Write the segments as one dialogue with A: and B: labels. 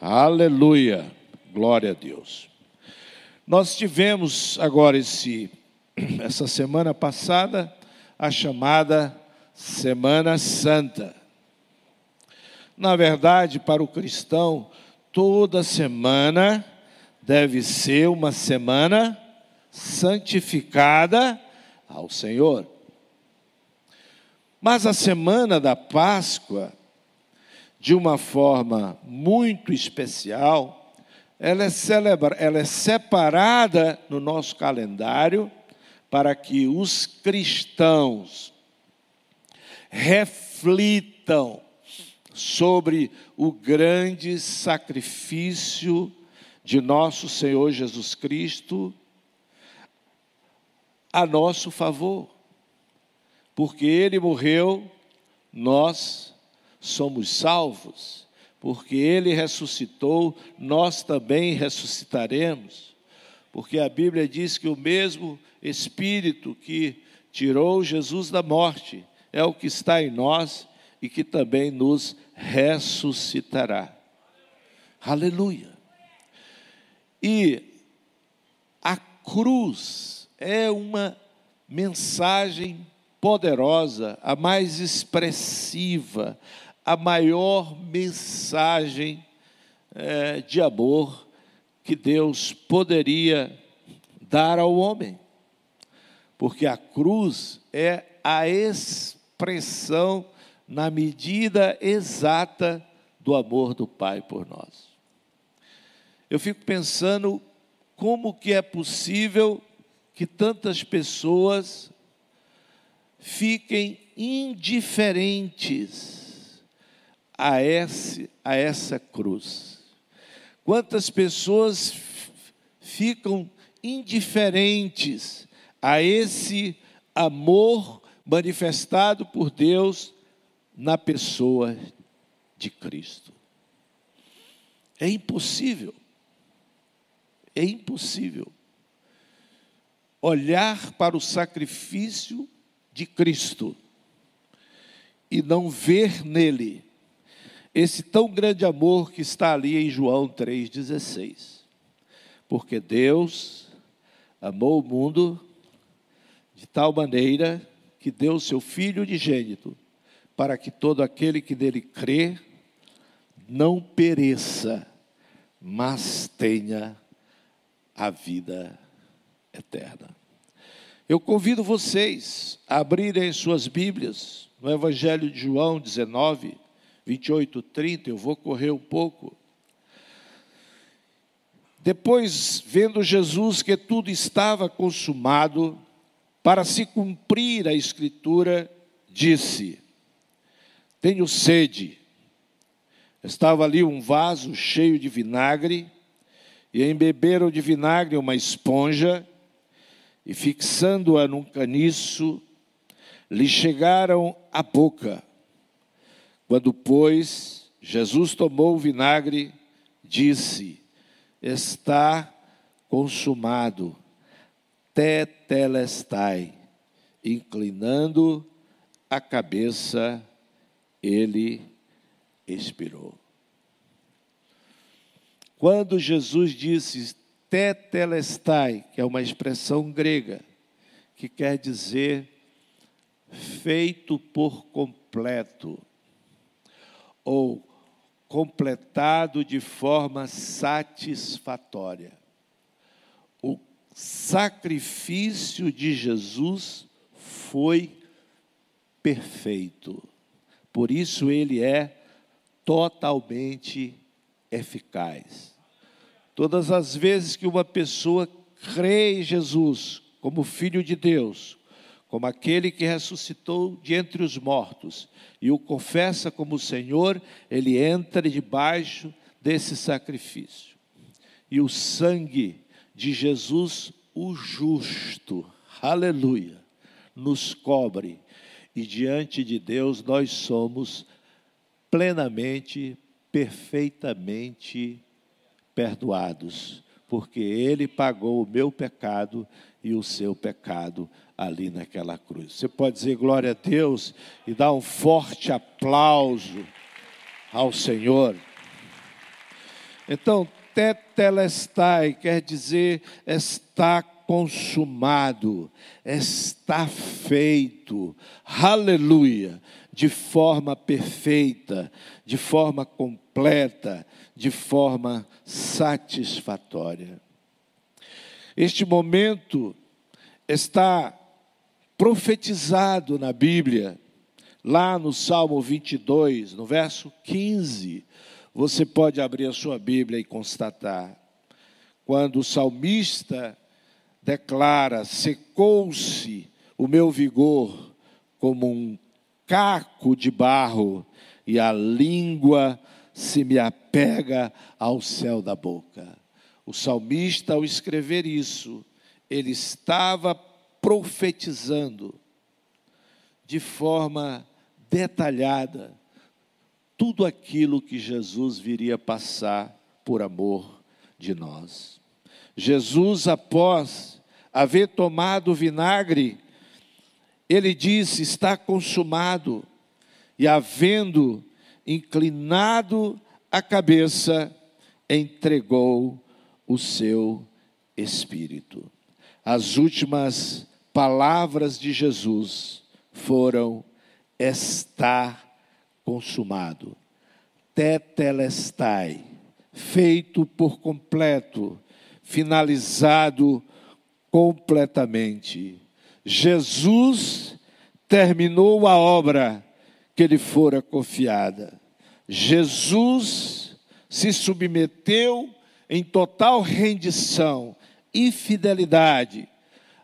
A: Aleluia. Glória a Deus. Nós tivemos agora esse essa semana passada a chamada Semana Santa. Na verdade, para o cristão, toda semana deve ser uma semana santificada ao Senhor. Mas a semana da Páscoa, de uma forma muito especial, ela é, celebra, ela é separada no nosso calendário para que os cristãos reflitam sobre o grande sacrifício de nosso Senhor Jesus Cristo a nosso favor. Porque ele morreu, nós somos salvos. Porque ele ressuscitou, nós também ressuscitaremos. Porque a Bíblia diz que o mesmo Espírito que tirou Jesus da morte é o que está em nós e que também nos ressuscitará. Aleluia. E a cruz é uma mensagem poderosa, a mais expressiva, a maior mensagem é, de amor que Deus poderia dar ao homem. Porque a cruz é a expressão na medida exata do amor do Pai por nós. Eu fico pensando como que é possível que tantas pessoas fiquem indiferentes a, esse, a essa cruz. Quantas pessoas ficam indiferentes a esse amor manifestado por Deus na pessoa de Cristo. É impossível, é impossível olhar para o sacrifício de Cristo e não ver nele esse tão grande amor que está ali em João 3,16. Porque Deus amou o mundo de tal maneira que deu seu Filho unigênito para que todo aquele que nele crê não pereça, mas tenha a vida eterna. Eu convido vocês a abrirem suas Bíblias no Evangelho de João 19, 28, 30. Eu vou correr um pouco. Depois, vendo Jesus que tudo estava consumado, para se cumprir a Escritura, disse: tenho sede. Estava ali um vaso cheio de vinagre, e embeberam de vinagre uma esponja, e fixando-a num caniço, lhe chegaram à boca. Quando, pois, Jesus tomou o vinagre, disse: Está consumado, tetelestai, inclinando a cabeça ele expirou. Quando Jesus disse tetelestai, que é uma expressão grega, que quer dizer feito por completo, ou completado de forma satisfatória. O sacrifício de Jesus foi perfeito. Por isso ele é totalmente eficaz. Todas as vezes que uma pessoa crê em Jesus como Filho de Deus, como aquele que ressuscitou de entre os mortos, e o confessa como Senhor, ele entra debaixo desse sacrifício. E o sangue de Jesus, o justo, aleluia, nos cobre e diante de Deus nós somos plenamente, perfeitamente perdoados, porque Ele pagou o meu pecado e o seu pecado ali naquela cruz. Você pode dizer glória a Deus e dar um forte aplauso ao Senhor. Então, tetelestai quer dizer está consumado, está feito, aleluia, de forma perfeita, de forma completa, de forma satisfatória. Este momento está profetizado na Bíblia, lá no Salmo 22, no verso 15. Você pode abrir a sua Bíblia e constatar. Quando o salmista declara: Secou-se o meu vigor como um caco de barro, e a língua se me apega ao céu da boca. O salmista, ao escrever isso, ele estava profetizando de forma detalhada tudo aquilo que Jesus viria passar por amor de nós. Jesus, após haver tomado o vinagre, ele disse: Está consumado, e havendo inclinado a cabeça, entregou o seu espírito. As últimas palavras de Jesus foram: Está consumado. Tetelestai, feito por completo, finalizado completamente. Jesus terminou a obra que lhe fora confiada. Jesus se submeteu em total rendição e fidelidade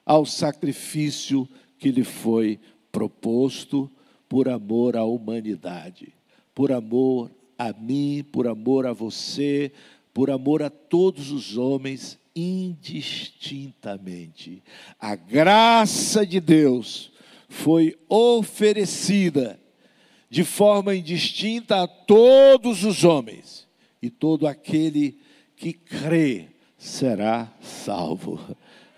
A: ao sacrifício que lhe foi proposto por amor à humanidade, por amor a mim, por amor a você, por amor a todos os homens indistintamente. A graça de Deus foi oferecida de forma indistinta a todos os homens, e todo aquele que crê será salvo,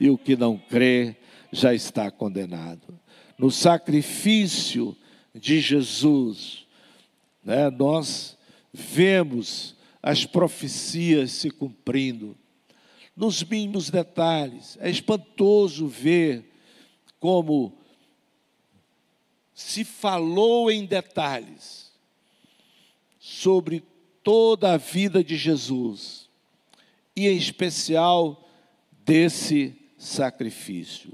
A: e o que não crê já está condenado. No sacrifício de Jesus, né, nós vemos as profecias se cumprindo nos mínimos detalhes. É espantoso ver como se falou em detalhes sobre toda a vida de Jesus e, em especial, desse sacrifício.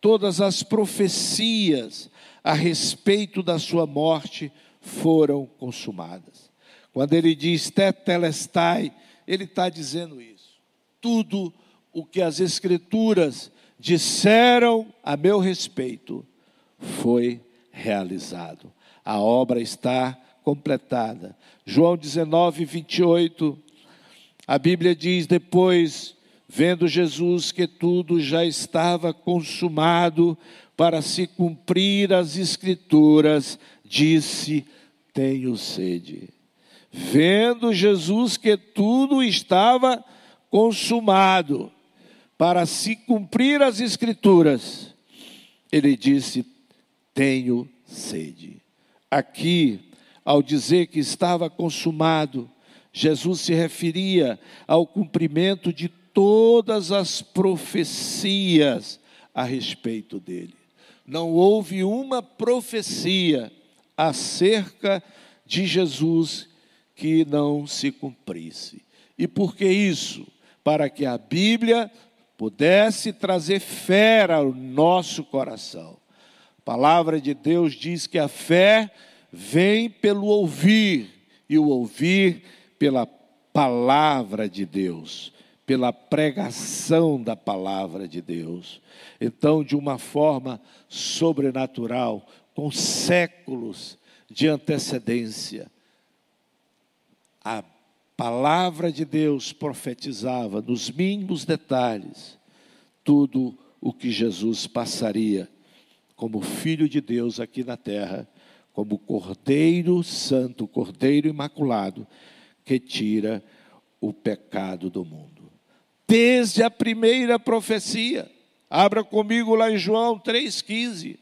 A: Todas as profecias a respeito da sua morte foram consumadas. Quando ele diz tetelestai, ele está dizendo isso tudo o que as Escrituras disseram a meu respeito foi realizado. A obra está completada. João 19, 28, a Bíblia diz: depois, vendo Jesus que tudo já estava consumado, para se cumprir as Escrituras, disse: Tenho sede. Vendo Jesus que tudo estava consumado, para se cumprir as Escrituras, ele disse: Tenho sede. Aqui, ao dizer que estava consumado, Jesus se referia ao cumprimento de todas as profecias a respeito dele. Não houve uma profecia acerca de Jesus que não se cumprisse. E por que isso? para que a Bíblia pudesse trazer fé ao nosso coração. A palavra de Deus diz que a fé vem pelo ouvir, e o ouvir pela palavra de Deus, pela pregação da palavra de Deus. Então, de uma forma sobrenatural, com séculos de antecedência, a palavra de Deus profetizava nos mínimos detalhes tudo o que Jesus passaria como Filho de Deus aqui na terra, como Cordeiro Santo, Cordeiro Imaculado, que tira o pecado do mundo. Desde a primeira profecia, abra comigo lá em João 3,15.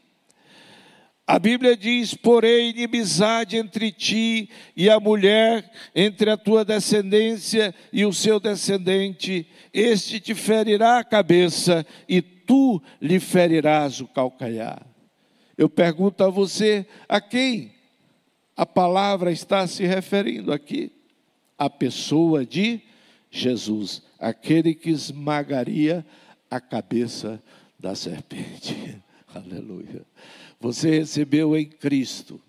A: A Bíblia diz: porém, inimizade entre ti e a mulher, entre a tua descendência e o seu descendente, este te ferirá a cabeça e tu lhe ferirás o calcanhar. Eu pergunto a você, a quem a palavra está se referindo aqui? A pessoa de Jesus, aquele que esmagaria a cabeça da serpente. Aleluia. Você recebeu em Cristo,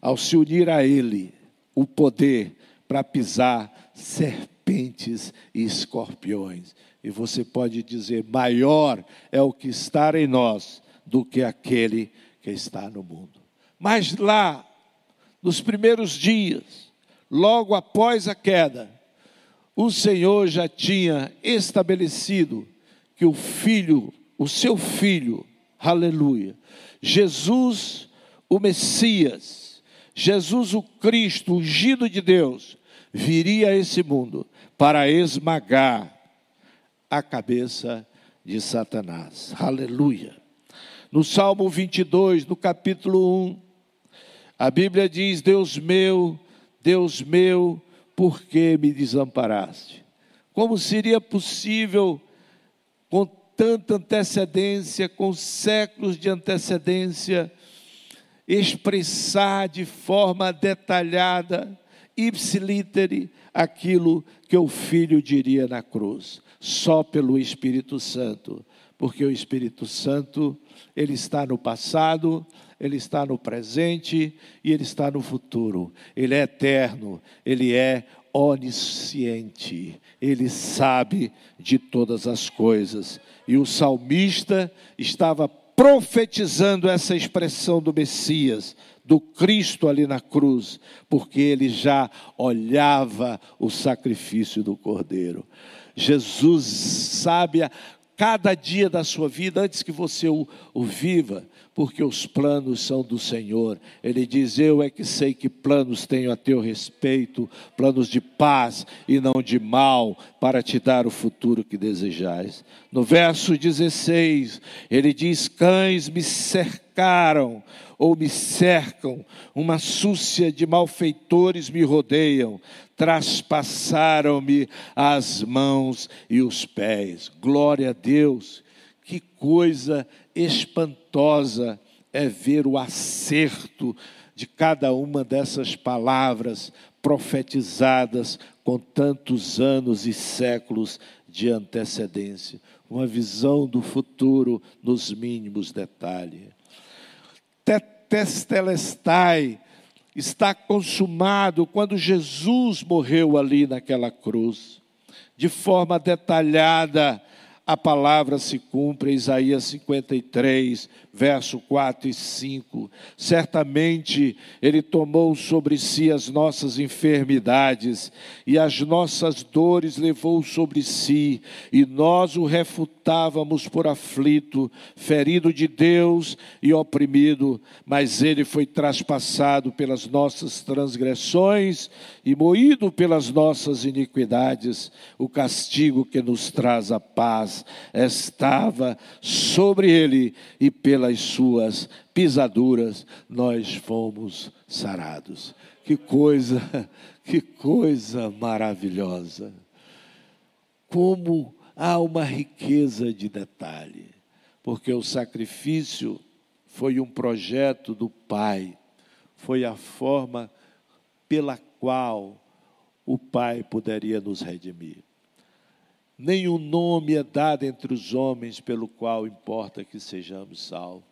A: ao se unir a Ele, o poder para pisar serpentes e escorpiões. E você pode dizer: maior é o que está em nós do que aquele que está no mundo. Mas lá, nos primeiros dias, logo após a queda, o Senhor já tinha estabelecido que o filho, o seu filho, aleluia, Jesus, o Messias, Jesus, o Cristo, ungido de Deus, viria a esse mundo para esmagar a cabeça de Satanás. Aleluia. No Salmo 22, no capítulo 1, a Bíblia diz: Deus meu, Deus meu, por que me desamparaste? Como seria possível, com tanta antecedência, com séculos de antecedência, expressar de forma detalhada, ipsilítere, aquilo que o Filho diria na cruz, só pelo Espírito Santo, porque o Espírito Santo, ele está no passado, ele está no presente e ele está no futuro. Ele é eterno, ele é onisciente, ele sabe de todas as coisas. E o salmista estava profetizando essa expressão do Messias, do Cristo ali na cruz, porque ele já olhava o sacrifício do Cordeiro. Jesus sabe a cada dia da sua vida, antes que você o, o viva, porque os planos são do Senhor. Ele diz: Eu é que sei que planos tenho a teu respeito, planos de paz e não de mal, para te dar o futuro que desejais. No verso 16, ele diz: Cães me cercaram ou me cercam, uma súcia de malfeitores me rodeiam, traspassaram-me as mãos e os pés. Glória a Deus, que coisa espantosa é ver o acerto de cada uma dessas palavras profetizadas com tantos anos e séculos de antecedência. Uma visão do futuro nos mínimos detalhes. Testelestai está consumado quando Jesus morreu ali naquela cruz, de forma detalhada a palavra se cumpre, Isaías 53, verso 4 e 5. Certamente Ele tomou sobre si as nossas enfermidades e as nossas dores levou sobre si, e nós o refutávamos por aflito, ferido de Deus e oprimido, mas Ele foi traspassado pelas nossas transgressões e moído pelas nossas iniquidades. O castigo que nos traz a paz estava sobre ele, e pelas suas pisaduras nós fomos sarados. Que coisa, que coisa maravilhosa. Como há uma riqueza de detalhe, porque o sacrifício foi um projeto do Pai, foi a forma pela qual o Pai poderia nos redimir. Nenhum nome é dado entre os homens pelo qual importa que sejamos salvos.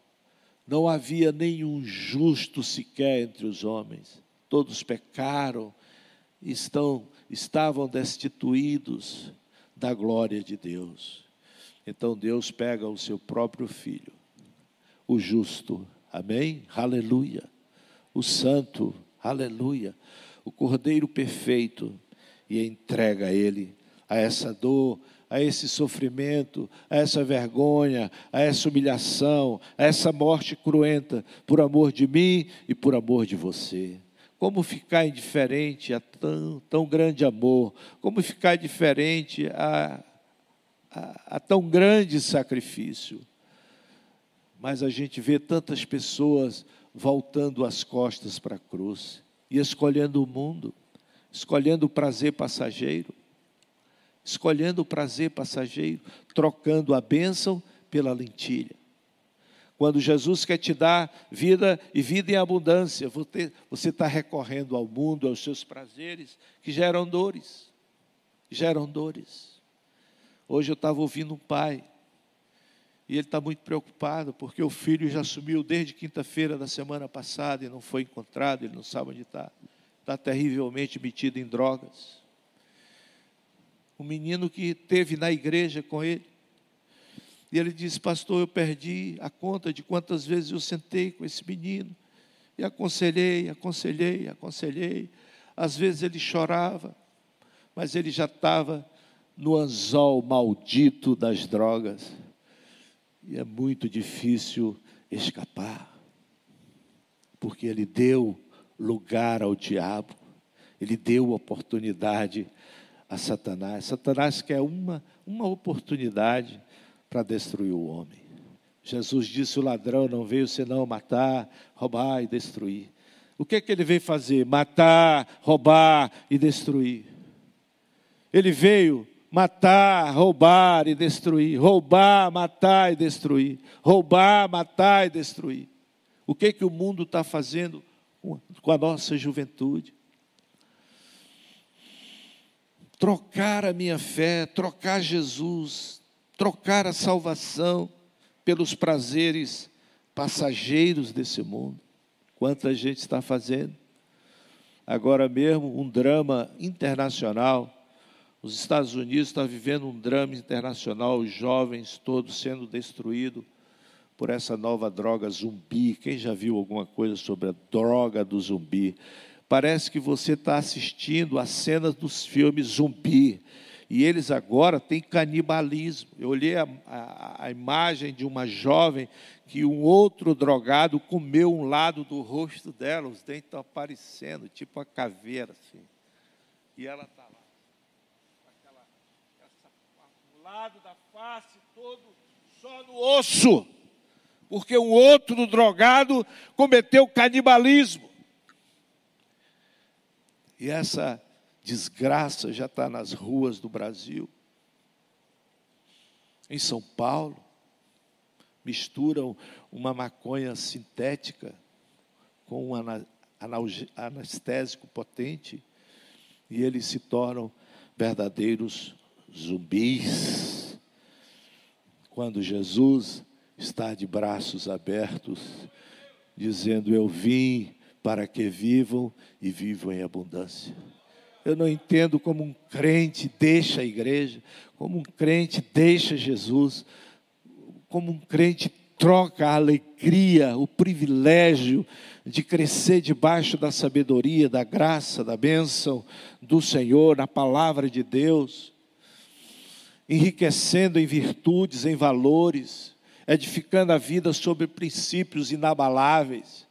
A: Não havia nenhum justo sequer entre os homens. Todos pecaram, estão, estavam destituídos da glória de Deus. Então Deus pega o seu próprio filho, o justo, amém? Aleluia. O santo, aleluia. O cordeiro perfeito, e entrega ele a essa dor, a esse sofrimento, a essa vergonha, a essa humilhação, a essa morte cruenta, por amor de mim e por amor de você. Como ficar indiferente a tão, tão grande amor? Como ficar indiferente a, a, a tão grande sacrifício? Mas a gente vê tantas pessoas voltando as costas para a cruz e escolhendo o mundo, escolhendo o prazer passageiro, escolhendo o prazer passageiro, trocando a bênção pela lentilha. Quando Jesus quer te dar vida e vida em abundância, você está recorrendo ao mundo, aos seus prazeres, que geram dores. Geram dores. Hoje eu estava ouvindo um pai, e ele está muito preocupado, porque o filho já sumiu desde quinta-feira da semana passada e não foi encontrado, ele não sabe onde está. Está terrivelmente metido em drogas. Um menino que teve na igreja com ele, e ele disse: Pastor, eu perdi a conta de quantas vezes eu sentei com esse menino. E aconselhei, aconselhei, aconselhei. Às vezes ele chorava, mas ele já estava no anzol maldito das drogas. E é muito difícil escapar, porque ele deu lugar ao diabo, ele deu oportunidade a Satanás. Satanás quer uma, uma oportunidade para destruir o homem. Jesus disse: o ladrão não veio senão matar, roubar e destruir. O que é que ele veio fazer? Matar, roubar e destruir. Ele veio matar, roubar e destruir. Roubar, matar e destruir. Roubar, matar e destruir. O que é que o mundo está fazendo com a nossa juventude? Trocar a minha fé, trocar Jesus, trocar a salvação pelos prazeres passageiros desse mundo. Quanta gente está fazendo. Agora mesmo, um drama internacional. Os Estados Unidos estão vivendo um drama internacional, os jovens todos sendo destruídos por essa nova droga zumbi. Quem já viu alguma coisa sobre a droga do zumbi? Parece que você está assistindo a cenas dos filmes zumbi e eles agora têm canibalismo. Eu olhei a, a, a, imagem de uma jovem que um outro drogado comeu um lado do rosto dela, os dentes estão aparecendo, tipo a caveira assim. E ela está lá, aquela, essa, um lado da face todo só no osso, porque um outro drogado cometeu canibalismo. E essa desgraça já está nas ruas do Brasil. Em São Paulo, misturam uma maconha sintética com um anestésico potente e eles se tornam verdadeiros zumbis. Quando Jesus está de braços abertos, dizendo: Eu vim para que vivam e vivam em abundância. Eu não entendo como um crente deixa a igreja, como um crente deixa Jesus, como um crente troca a alegria, o privilégio de crescer debaixo da sabedoria, da graça, da bênção do Senhor, na palavra de Deus, enriquecendo em virtudes, em valores, edificando a vida sobre princípios inabaláveis,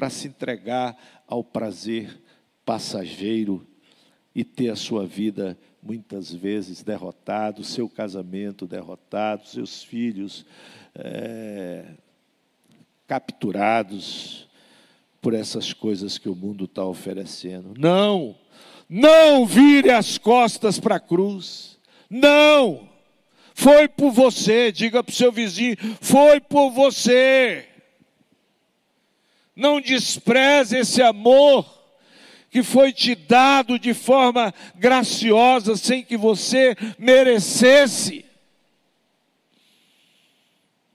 A: para se entregar ao prazer passageiro e ter a sua vida muitas vezes derrotado, seu casamento derrotado, seus filhos é, capturados por essas coisas que o mundo está oferecendo. Não, não vire as costas para a cruz. Não, foi por você. Diga para o seu vizinho: foi por você. Não despreze esse amor que foi te dado de forma graciosa, sem que você merecesse.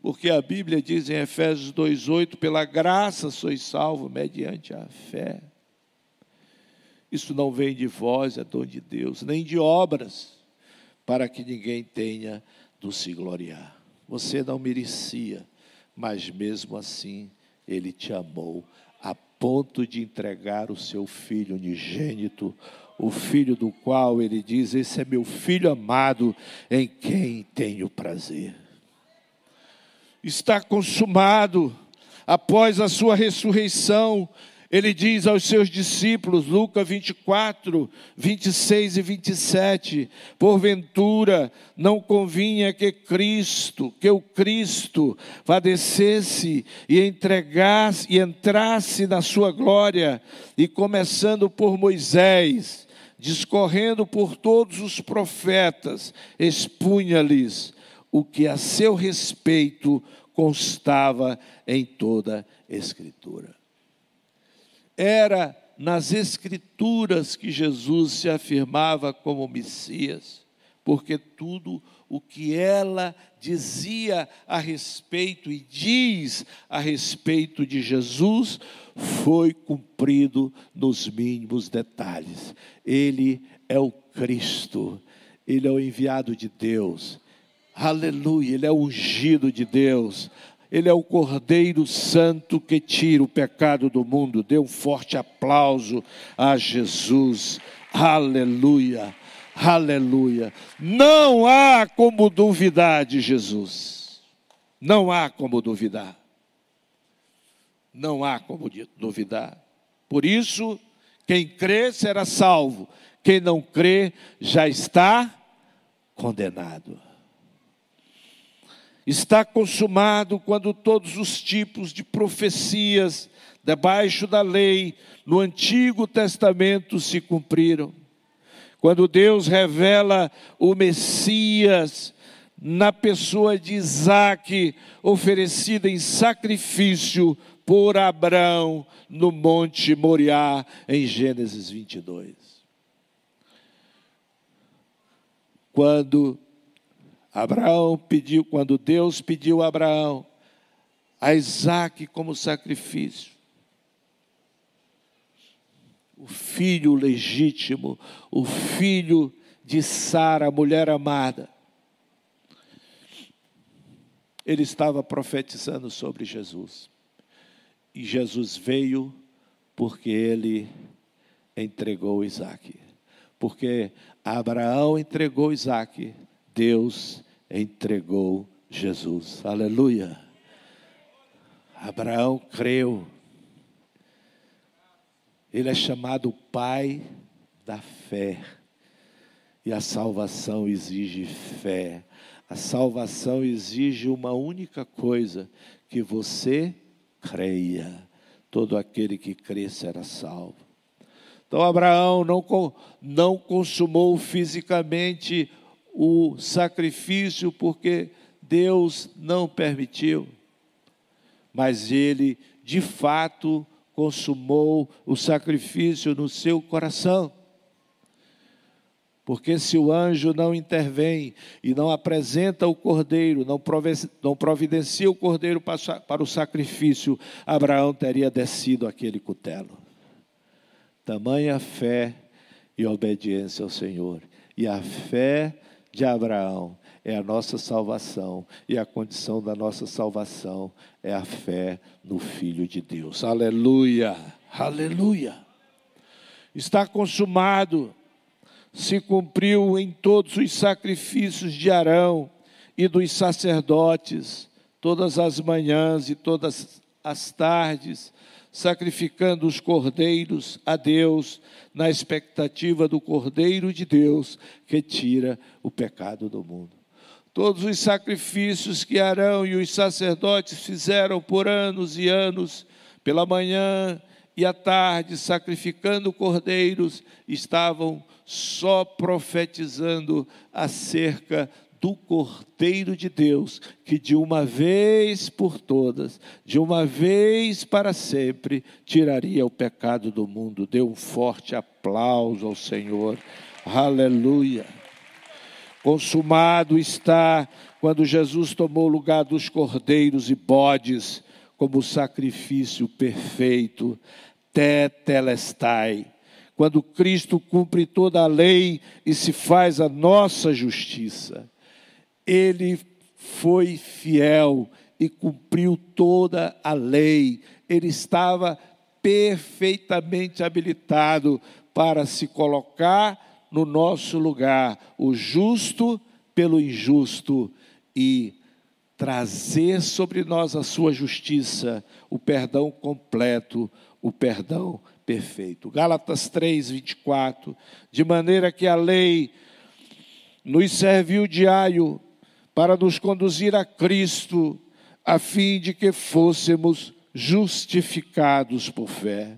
A: Porque a Bíblia diz em Efésios 2,8: pela graça sois salvos mediante a fé. Isso não vem de vós, é dom de Deus, nem de obras, para que ninguém tenha do se gloriar. Você não merecia, mas mesmo assim Ele te amou ponto de entregar o seu filho unigênito, o filho do qual ele diz: Esse é meu filho amado, em quem tenho prazer. Está consumado, após a sua ressurreição, Ele diz aos seus discípulos, Lucas 24, 26 e 27, porventura não convinha que Cristo, que o Cristo padecesse e entregasse e entrasse na sua glória, e começando por Moisés, discorrendo por todos os profetas, expunha-lhes o que a seu respeito constava em toda a Escritura. Era nas Escrituras que Jesus se afirmava como Messias, porque tudo o que ela dizia a respeito e diz a respeito de Jesus foi cumprido nos mínimos detalhes. Ele é o Cristo, ele é o enviado de Deus. Aleluia, ele é o ungido de Deus. Ele é o Cordeiro Santo que tira o pecado do mundo. Dê um forte aplauso a Jesus. Aleluia, aleluia. Não há como duvidar de Jesus. Não há como duvidar. Não há como duvidar. Por isso, quem crê será salvo. Quem não crê já está condenado está consumado quando todos os tipos de profecias debaixo da lei no Antigo Testamento se cumpriram. Quando Deus revela o Messias na pessoa de Isaac, oferecida em sacrifício por Abraão no Monte Moriá, em Gênesis 22. Quando Abraão pediu, quando Deus pediu a Abraão, a Isaac como sacrifício, o filho legítimo, o filho de Sara, a mulher amada, ele estava profetizando sobre Jesus. E Jesus veio porque ele entregou Isaac. Porque Abraão entregou Isaac, Deus entregou Jesus. Aleluia. Abraão creu. Ele é chamado pai da fé. E a salvação exige fé. A salvação exige uma única coisa: que você creia. Todo aquele que crê será salvo. Então Abraão não, não consumou fisicamente o sacrifício porque Deus não permitiu. Mas ele, de fato, consumou o sacrifício no seu coração. Porque se o anjo não intervém e não apresenta o cordeiro, não providencia o cordeiro para o sacrifício, Abraão teria descido aquele cutelo. Tamanha fé e obediência ao Senhor. E a fé de Abraão é a nossa salvação, e a condição da nossa salvação é a fé no Filho de Deus. Aleluia, aleluia. Está consumado, se cumpriu em todos os sacrifícios de Arão e dos sacerdotes, todas as manhãs e todas as tardes, sacrificando os cordeiros a Deus, na expectativa do Cordeiro de Deus que tira o pecado do mundo. Todos os sacrifícios que Arão e os sacerdotes fizeram por anos e anos, pela manhã e à tarde, sacrificando cordeiros, estavam só profetizando acerca do Cordeiro de Deus, que de uma vez por todas, de uma vez para sempre, tiraria o pecado do mundo. Dê um forte aplauso ao Senhor. Aleluia. Consumado está quando Jesus tomou o lugar dos cordeiros e bodes como sacrifício perfeito, tetelestai. Quando Cristo cumpre toda a lei e se faz a nossa justiça ele foi fiel e cumpriu toda a lei. Ele estava perfeitamente habilitado para se colocar no nosso lugar, o justo pelo injusto e trazer sobre nós a sua justiça, o perdão completo, o perdão perfeito. Gálatas 3, 24. De maneira que a lei nos serviu de aio para nos conduzir a Cristo, a fim de que fôssemos justificados por fé.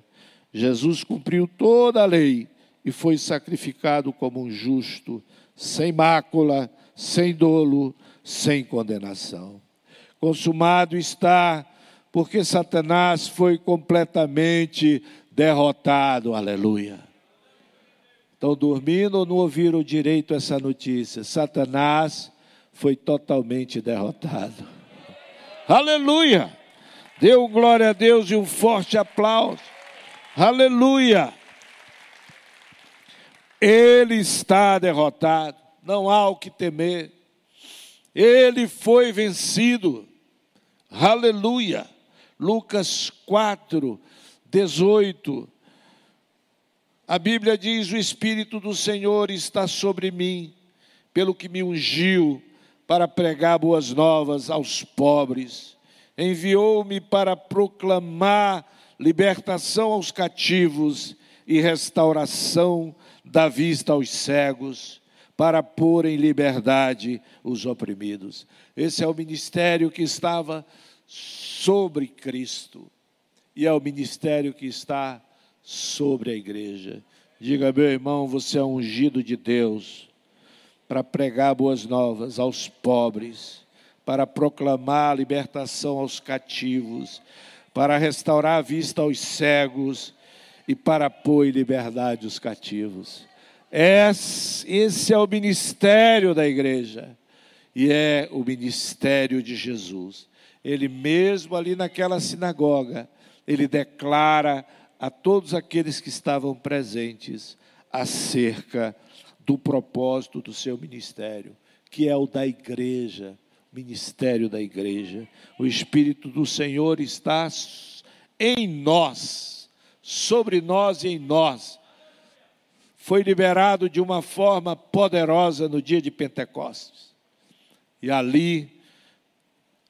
A: Jesus cumpriu toda a lei e foi sacrificado como um justo, sem mácula, sem dolo, sem condenação. Consumado está, porque Satanás foi completamente derrotado. Aleluia. Estão dormindo ou não ouviram direito essa notícia? Satanás foi totalmente derrotado. Aleluia! Deu glória a Deus e um forte aplauso. Aleluia! Ele está derrotado, não há o que temer. Ele foi vencido. Aleluia! Lucas 4, 18. A Bíblia diz: O Espírito do Senhor está sobre mim, pelo que me ungiu para pregar boas novas aos pobres. Enviou-me para proclamar libertação aos cativos e restauração da vista aos cegos, para pôr em liberdade os oprimidos. Esse é o ministério que estava sobre Cristo e é o ministério que está sobre a igreja. Diga, meu irmão, você é ungido de Deus para pregar boas novas aos pobres, para proclamar a libertação aos cativos, para restaurar a vista aos cegos e para pôr em liberdade os cativos. Esse é o ministério da igreja e é o ministério de Jesus. Ele mesmo ali naquela sinagoga, ele declara a todos aqueles que estavam presentes acerca do propósito do seu ministério, que é o da igreja, ministério da igreja. O Espírito do Senhor está em nós, sobre nós e em nós. Foi liberado de uma forma poderosa no dia de Pentecostes. E ali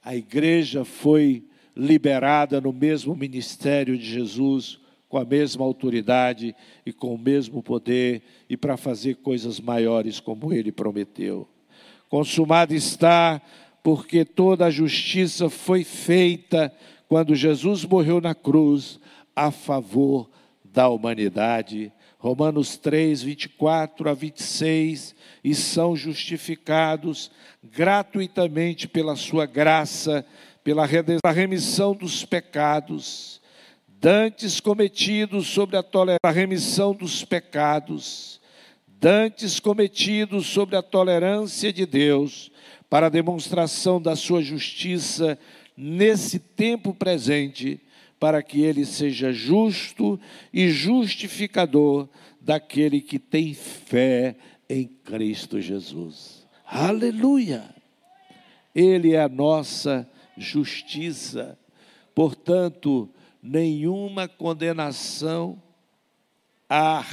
A: a igreja foi liberada no mesmo ministério de Jesus, com a mesma autoridade e com o mesmo poder, e para fazer coisas maiores como ele prometeu. Consumado está, porque toda a justiça foi feita quando Jesus morreu na cruz a favor da humanidade. Romanos 3, 24 a 26, e são justificados gratuitamente pela sua graça, pela remissão dos pecados, dantes cometidos sobre a, a remissão dos pecados, dantes cometidos sobre a tolerância de Deus, para a demonstração da sua justiça nesse tempo presente, para que ele seja justo e justificador daquele que tem fé em Cristo Jesus. Aleluia! Ele é a nossa justiça. Portanto, nenhuma condenação há.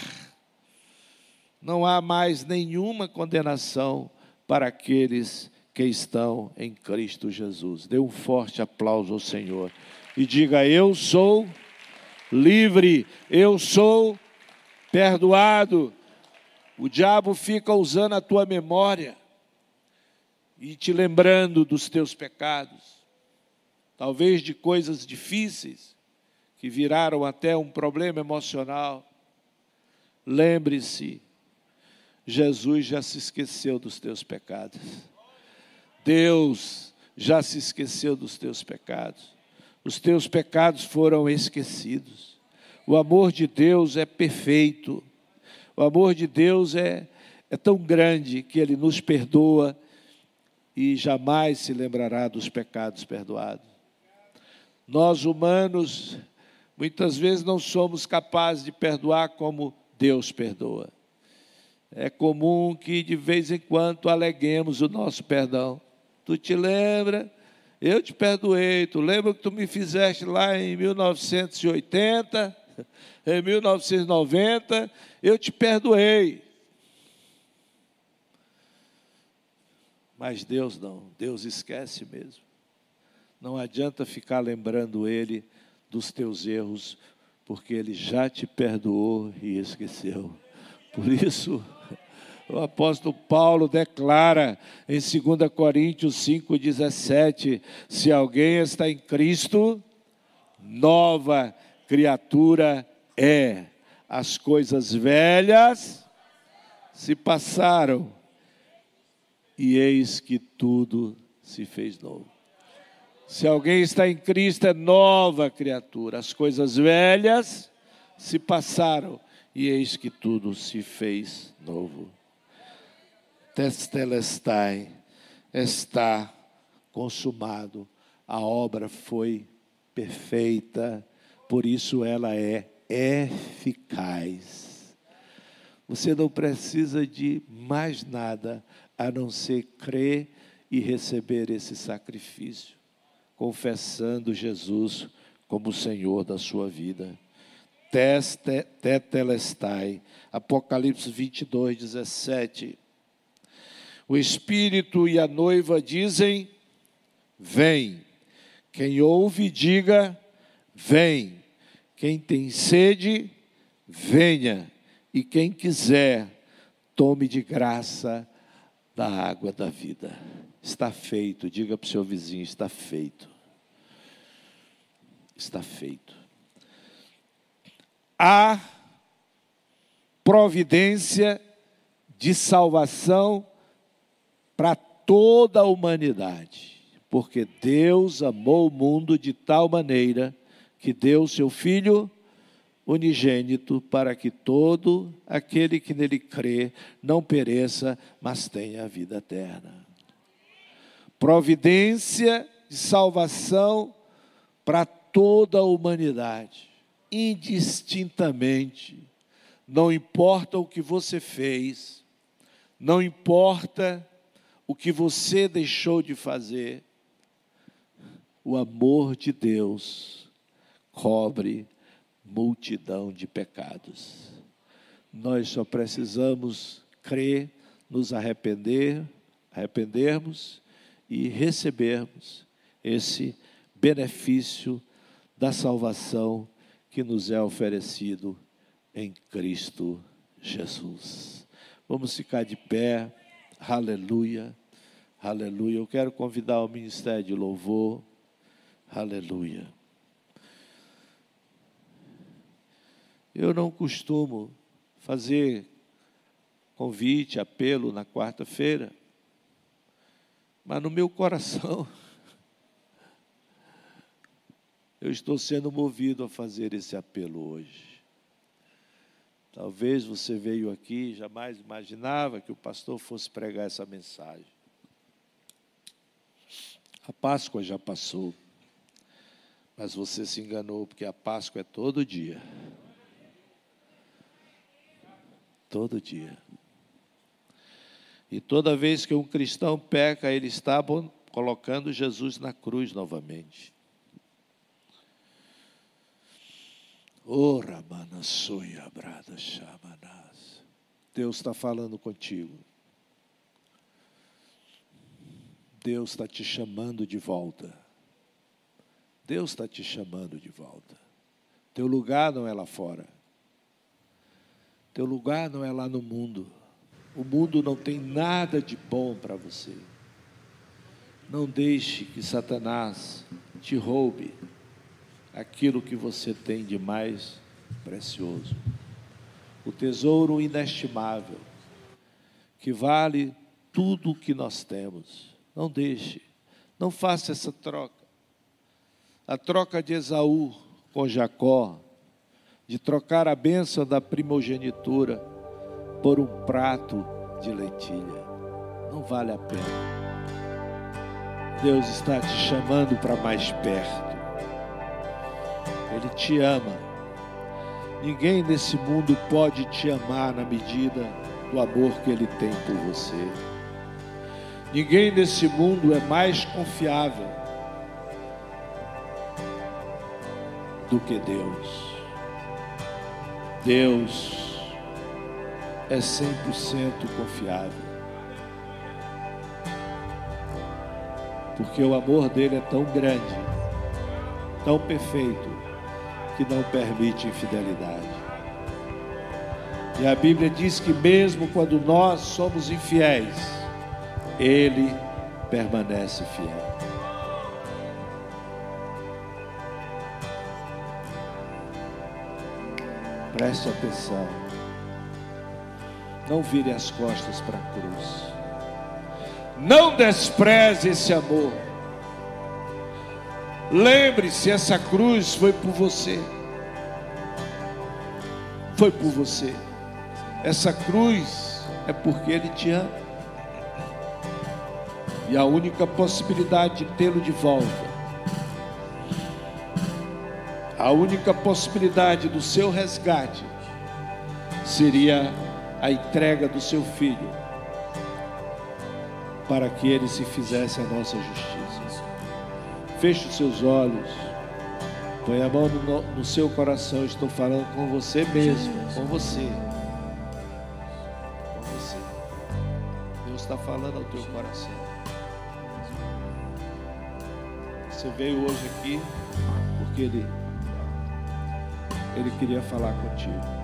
A: Não há mais nenhuma condenação para aqueles que estão em Cristo Jesus. Dê um forte aplauso ao Senhor e diga: Eu sou livre, eu sou perdoado. O diabo fica usando a tua memória e te lembrando dos teus pecados, talvez de coisas difíceis que viraram até um problema emocional. Lembre-se, Jesus já se esqueceu dos teus pecados. Deus já se esqueceu dos teus pecados. Os teus pecados foram esquecidos. O amor de Deus é perfeito. O amor de Deus é, é tão grande que Ele nos perdoa e jamais se lembrará dos pecados perdoados. Nós humanos, muitas vezes não somos capazes de perdoar como Deus perdoa. É comum que de vez em quando aleguemos o nosso perdão. Tu te lembra? Eu te perdoei. Tu lembra que tu me fizeste lá em 1980, em 1990? Eu te perdoei. Mas Deus não, Deus esquece mesmo. Não adianta ficar lembrando Ele dos teus erros, porque Ele já te perdoou e esqueceu. Por isso, o apóstolo Paulo declara em 2 Coríntios 5,17: se alguém está em Cristo, nova criatura é. As coisas velhas se passaram, e eis que tudo se fez novo. Se alguém está em Cristo, é nova criatura. As coisas velhas se passaram, e eis que tudo se fez novo. Testelestai está consumado. A obra foi perfeita, por isso ela é eficaz. Você não precisa de mais nada a não ser crer e receber esse sacrifício, confessando Jesus como o Senhor da sua vida. Tetelestai, Apocalipse 22, 17. O Espírito e a noiva dizem: Vem. Quem ouve, diga: Vem. Quem tem sede, venha. E quem quiser, tome de graça da água da vida. Está feito. Diga para o seu vizinho: está feito. Está feito. Há providência de salvação para toda a humanidade, porque Deus amou o mundo de tal maneira que deu seu Filho unigênito para que todo aquele que nele crê não pereça, mas tenha a vida eterna. Providência de salvação para toda a humanidade, indistintamente. Não importa o que você fez, não importa o que você deixou de fazer, o amor de Deus cobre multidão de pecados. Nós só precisamos crer, nos arrepender, arrependermos e recebermos esse benefício da salvação que nos é oferecido em Cristo Jesus. Vamos ficar de pé. Aleluia. Aleluia. Eu quero convidar o ministério de louvor. Aleluia. Eu não costumo fazer convite, apelo na quarta-feira, mas no meu coração eu estou sendo movido a fazer esse apelo hoje. Talvez você veio aqui, jamais imaginava que o pastor fosse pregar essa mensagem. A Páscoa já passou, mas você se enganou, porque a Páscoa é todo dia. Todo dia. E toda vez que um cristão peca, ele está colocando Jesus na cruz novamente. Ora, manassoia, brada, chamanás. Deus está falando contigo. Deus está te chamando de volta. Deus está te chamando de volta. Teu lugar não é lá fora. Teu lugar não é lá no mundo. O mundo não tem nada de bom para você. Não deixe que Satanás te roube aquilo que você tem de mais precioso. O tesouro inestimável, que vale tudo o que nós temos. Não deixe, não faça essa troca. A troca de Esaú com Jacó, de trocar a bênção da primogenitura por um prato de lentilha. Não vale a pena. Deus está te chamando para mais perto. Ele te ama. Ninguém nesse mundo pode te amar na medida do amor que Ele tem por você. Ninguém nesse mundo é mais confiável do que Deus. Deus é 100% confiável. Porque o amor dele é tão grande, tão perfeito, que não permite infidelidade. E a Bíblia diz que mesmo quando nós somos infiéis, Ele permanece fiel. Preste atenção. Não vire as costas para a cruz. Não despreze esse amor. Lembre-se, essa cruz foi por você. Foi por você. Essa cruz é porque Ele te ama. E a única possibilidade de tê-lo de volta, a única possibilidade do seu resgate, seria a entrega do seu filho, para que ele se fizesse a nossa justiça. Feche os seus olhos, põe a mão no, no seu coração. Estou falando com você mesmo, com você. Com você. Deus está falando ao teu coração. Você veio hoje aqui porque Ele, Ele queria falar contigo.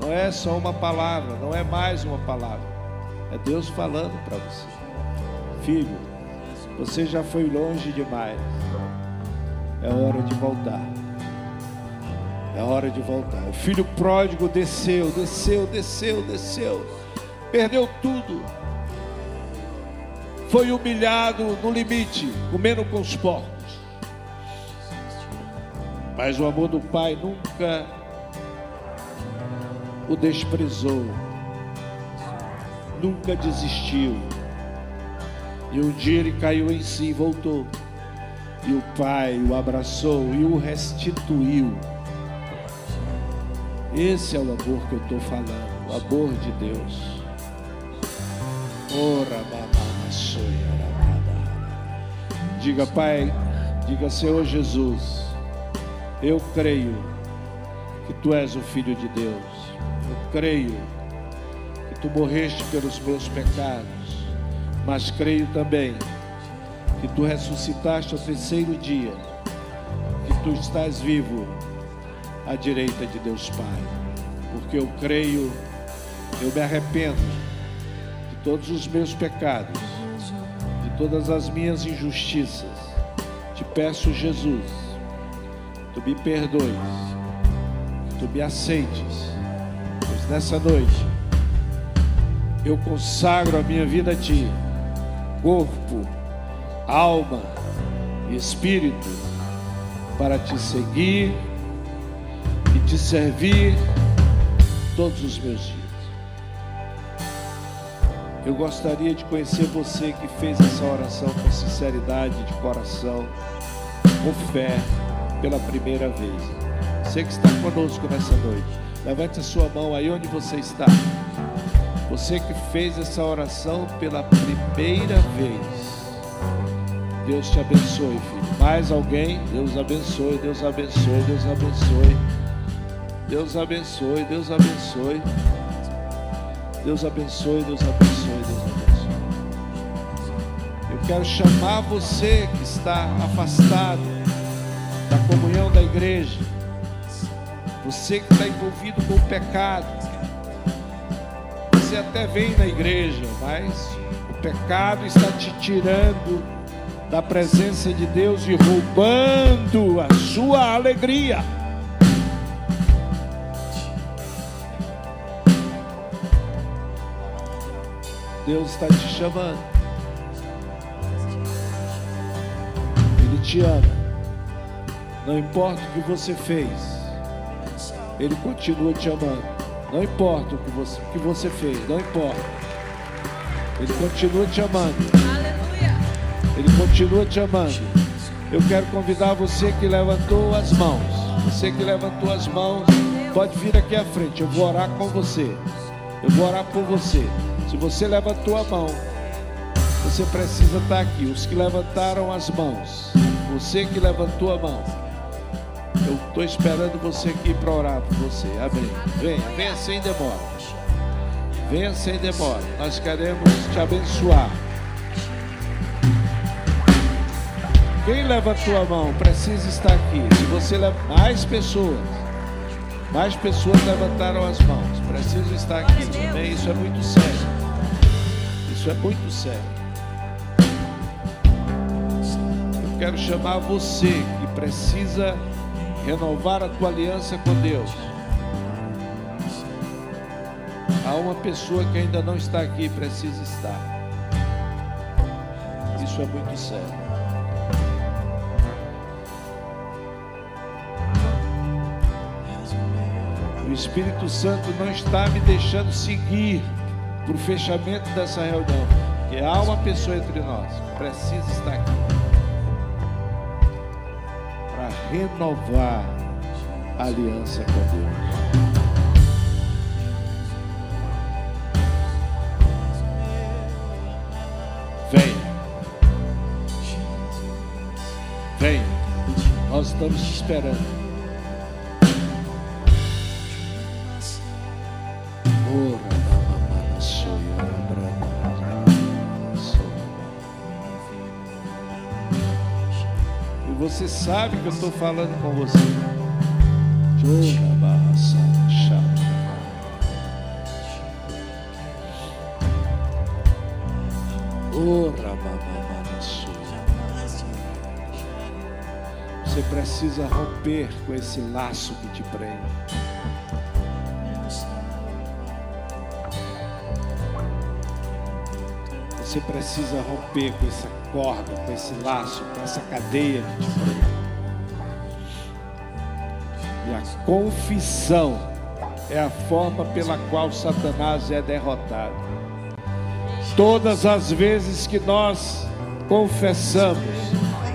A: Não é só uma palavra, não é mais uma palavra. É Deus falando para você. Filho, você já foi longe demais. É hora de voltar. É hora de voltar. O filho pródigo desceu, desceu, desceu, desceu. Perdeu tudo. Foi humilhado no limite, comendo com os porcos. Mas o amor do pai nunca o desprezou, nunca desistiu. E um dia ele caiu em si e voltou. E o pai o abraçou e o restituiu. Esse é o amor que eu estou falando, o amor de Deus. Diga, Pai, diga, Senhor Jesus, eu creio que Tu és o Filho de Deus eu creio que tu morreste pelos meus pecados, mas creio também que tu ressuscitaste ao terceiro dia, que tu estás vivo à direita de Deus Pai. Porque eu creio, eu me arrependo de todos os meus pecados, de todas as minhas injustiças. Te peço, Jesus, tu me perdoes, tu me aceites nessa noite, eu consagro a minha vida a Ti, corpo, alma e espírito, para Te seguir e Te servir todos os meus dias. Eu gostaria de conhecer você que fez essa oração com sinceridade de coração, com fé, pela primeira vez. Você que está conosco nessa noite. Levante a sua mão aí onde você está. Você que fez essa oração pela primeira vez. Deus te abençoe, filho. Mais alguém? Deus abençoe, Deus abençoe, Deus abençoe. Deus abençoe, Deus abençoe. Deus abençoe, Deus abençoe, Deus abençoe. Eu quero chamar você que está afastado da comunhão da igreja você que está envolvido com o pecado. Você até vem na igreja, mas o pecado está te tirando da presença de Deus e roubando a sua alegria. Deus está te chamando. Ele te ama. Não importa o que você fez. Ele continua te amando. Não importa o que você, o que você fez, não importa. Ele continua te amando. Aleluia. Ele continua te amando. Eu quero convidar você que levantou as mãos. Você que levantou as mãos, pode vir aqui à frente. Eu vou orar com você. Eu vou orar por você. Se você levantou a mão, você precisa estar aqui. Os que levantaram as mãos, você que levantou a mão. Eu estou esperando você aqui para orar por você. Amém. Venha, venha sem demora. Venha sem demora. Nós queremos te abençoar. Quem levantou a mão precisa estar aqui. Se você leva mais pessoas, mais pessoas levantaram as mãos, precisa estar aqui. Amém? Isso é muito sério. Isso é muito sério. Eu quero chamar você que precisa renovar a tua aliança com Deus. Há uma pessoa que ainda não está aqui, precisa estar. Isso é muito sério. O Espírito Santo não está me deixando seguir para o fechamento dessa reunião. Porque há uma pessoa entre nós precisa estar aqui renovar a aliança com Deus. Venha. Venha. Nós estamos te esperando. Sabe que eu estou falando com você. Você precisa romper com esse laço que te prende. Você precisa romper com essa corda, com esse laço, com essa cadeia que te prende. Confissão é a forma pela qual Satanás é derrotado. Todas as vezes que nós confessamos,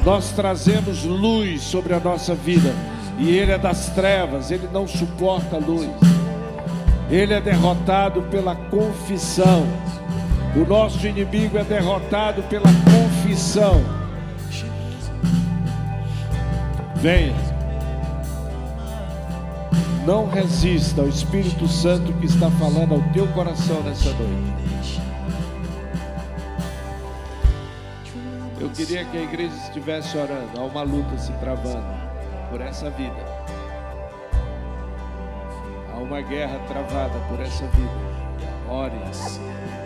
A: nós trazemos luz sobre a nossa vida. E ele é das trevas, ele não suporta a luz. Ele é derrotado pela confissão. O nosso inimigo é derrotado pela confissão. Venha. Não resista ao Espírito Santo que está falando ao teu coração nessa noite. Eu queria que a igreja estivesse orando. Há uma luta se travando por essa vida. Há uma guerra travada por essa vida. Ore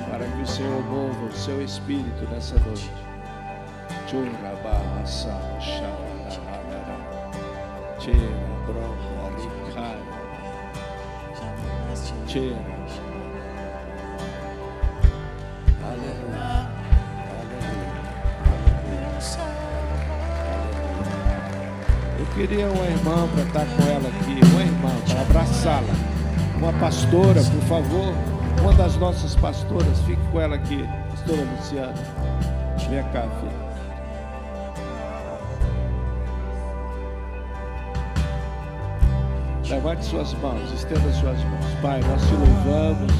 A: para que o Senhor mova o seu espírito nessa noite. Eu queria uma irmã para estar com ela aqui, uma irmã para abraçá-la, uma pastora, por favor uma das nossas pastoras, fique com ela aqui, pastora Luciana. Vem cá, filha. Levante suas mãos, estenda suas mãos. Pai, nós te louvamos,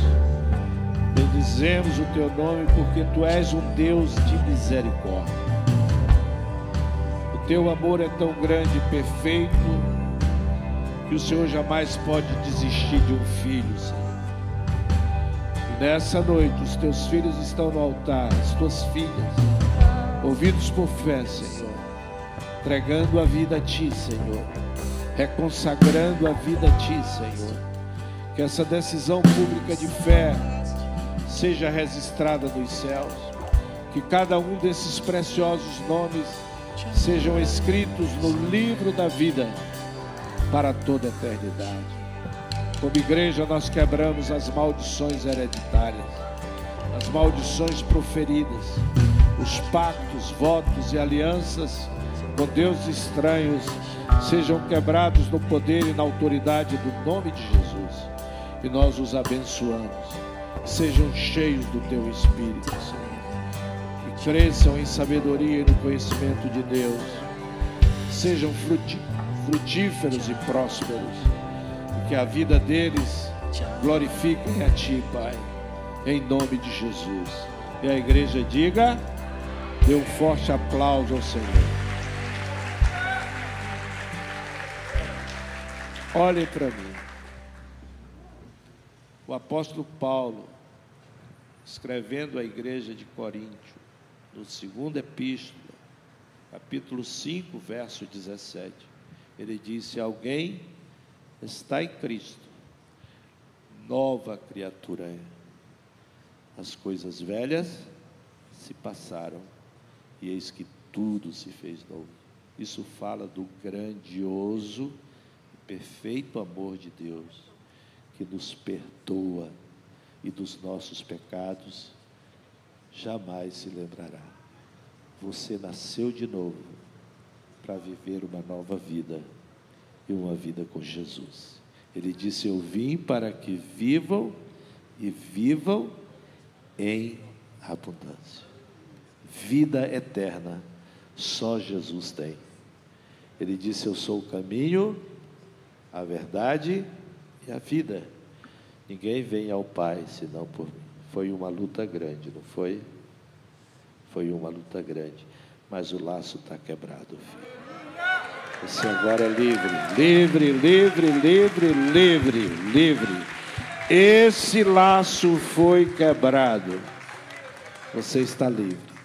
A: bendizemos o teu nome, porque tu és um Deus de misericórdia. O teu amor é tão grande e perfeito, que o Senhor jamais pode desistir de um filho, Senhor. Nessa noite, os teus filhos estão no altar, as tuas filhas, ouvidos por fé, Senhor, entregando a vida a Ti, Senhor, reconsagrando a vida a Ti, Senhor. Que essa decisão pública de fé seja registrada nos céus, que cada um desses preciosos nomes sejam escritos no livro da vida para toda a eternidade. Como igreja, nós quebramos as maldições hereditárias, as maldições proferidas, os pactos, votos e alianças com deuses estranhos sejam quebrados no poder e na autoridade do nome de Jesus. E nós os abençoamos. Sejam cheios do teu Espírito, Senhor. E cresçam em sabedoria e no conhecimento de Deus. Sejam frutíferos e prósperos que a vida deles glorifique a Ti, Pai, em nome de Jesus. E a igreja diga, dê um forte aplauso ao Senhor. Olhem para mim. O apóstolo Paulo, escrevendo à igreja de Coríntio, no segundo epístola, capítulo 5, verso 17. Ele disse: Alguém está em Cristo, nova criatura é. As coisas velhas se passaram e eis que tudo se fez novo. Isso fala do grandioso perfeito amor de Deus, que nos perdoa e dos nossos pecados jamais se lembrará. Você nasceu de novo para viver uma nova vida e uma vida com Jesus. Ele disse: Eu vim para que vivam e vivam em abundância. Vida eterna, só Jesus tem. Ele disse: Eu sou o caminho, a verdade e a vida. Ninguém vem ao Pai senão por mim. Foi uma luta grande, não foi? Foi uma luta grande. Mas o laço está quebrado, filho. Você agora é livre, livre, livre, livre, livre, livre. Esse laço foi quebrado. Você está livre.